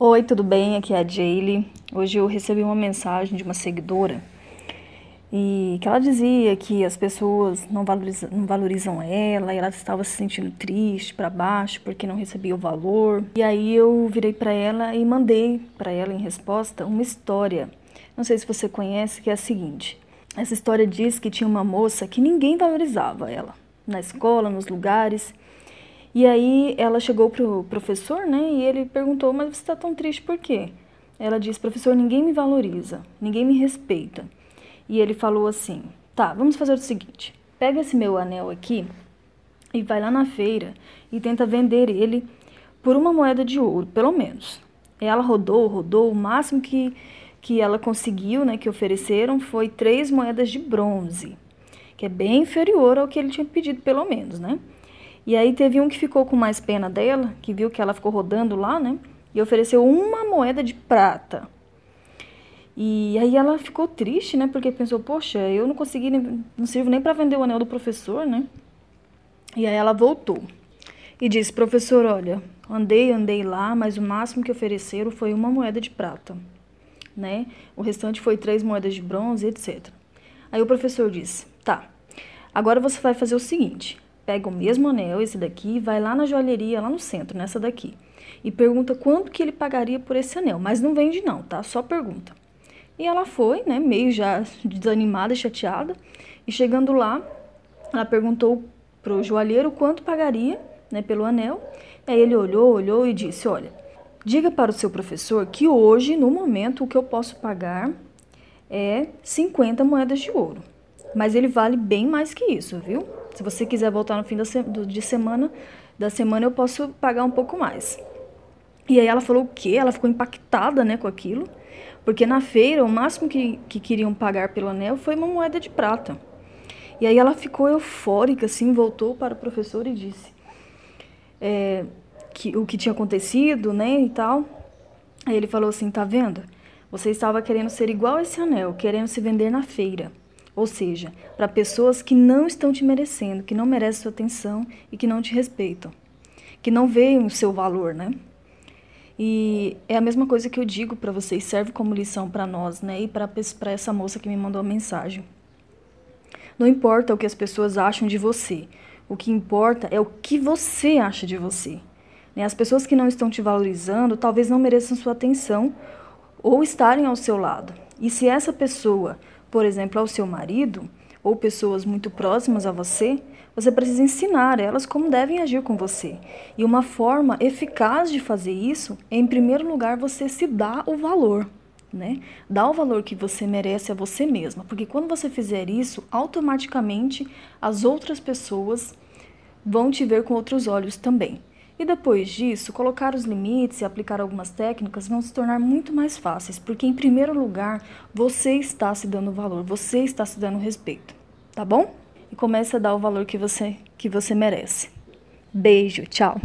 Oi, tudo bem? Aqui é a Jaylee. Hoje eu recebi uma mensagem de uma seguidora e que ela dizia que as pessoas não valorizam, não valorizam ela e ela estava se sentindo triste, para baixo, porque não recebia o valor. E aí eu virei para ela e mandei para ela em resposta uma história. Não sei se você conhece, que é a seguinte. Essa história diz que tinha uma moça que ninguém valorizava ela, na escola, nos lugares. E aí ela chegou pro professor, né? E ele perguntou: "Mas você está tão triste por quê?" Ela disse: "Professor, ninguém me valoriza, ninguém me respeita." E ele falou assim: "Tá, vamos fazer o seguinte. Pega esse meu anel aqui e vai lá na feira e tenta vender ele por uma moeda de ouro, pelo menos." Ela rodou, rodou, o máximo que que ela conseguiu, né, que ofereceram foi três moedas de bronze, que é bem inferior ao que ele tinha pedido, pelo menos, né? E aí teve um que ficou com mais pena dela, que viu que ela ficou rodando lá, né? E ofereceu uma moeda de prata. E aí ela ficou triste, né? Porque pensou, poxa, eu não consegui, não sirvo nem para vender o anel do professor, né? E aí ela voltou e disse, professor, olha, andei, andei lá, mas o máximo que ofereceram foi uma moeda de prata, né? O restante foi três moedas de bronze, etc. Aí o professor disse, tá, agora você vai fazer o seguinte, pega o mesmo anel, esse daqui, vai lá na joalheria, lá no centro, nessa daqui, e pergunta quanto que ele pagaria por esse anel. Mas não vende não, tá? Só pergunta. E ela foi, né, meio já desanimada e chateada, e chegando lá, ela perguntou pro joalheiro quanto pagaria, né, pelo anel. Aí ele olhou, olhou e disse: "Olha, diga para o seu professor que hoje, no momento, o que eu posso pagar é 50 moedas de ouro. Mas ele vale bem mais que isso, viu? Se você quiser voltar no fim da se de semana, da semana eu posso pagar um pouco mais. E aí ela falou o quê? Ela ficou impactada, né, com aquilo. Porque na feira, o máximo que, que queriam pagar pelo anel foi uma moeda de prata. E aí ela ficou eufórica, assim, voltou para o professor e disse é, que, o que tinha acontecido, né, e tal. Aí ele falou assim, tá vendo? Você estava querendo ser igual a esse anel, querendo se vender na feira. Ou seja, para pessoas que não estão te merecendo, que não merecem sua atenção e que não te respeitam, que não veem o seu valor, né? E é a mesma coisa que eu digo para vocês, serve como lição para nós, né? E para essa moça que me mandou a mensagem. Não importa o que as pessoas acham de você, o que importa é o que você acha de você. Né? As pessoas que não estão te valorizando talvez não mereçam sua atenção ou estarem ao seu lado. E se essa pessoa por exemplo, ao seu marido ou pessoas muito próximas a você, você precisa ensinar elas como devem agir com você. E uma forma eficaz de fazer isso é, em primeiro lugar, você se dar o valor. Né? Dá o valor que você merece a você mesma, porque quando você fizer isso, automaticamente as outras pessoas vão te ver com outros olhos também. E depois disso, colocar os limites e aplicar algumas técnicas vão se tornar muito mais fáceis, porque em primeiro lugar, você está se dando valor, você está se dando respeito, tá bom? E comece a dar o valor que você que você merece. Beijo, tchau.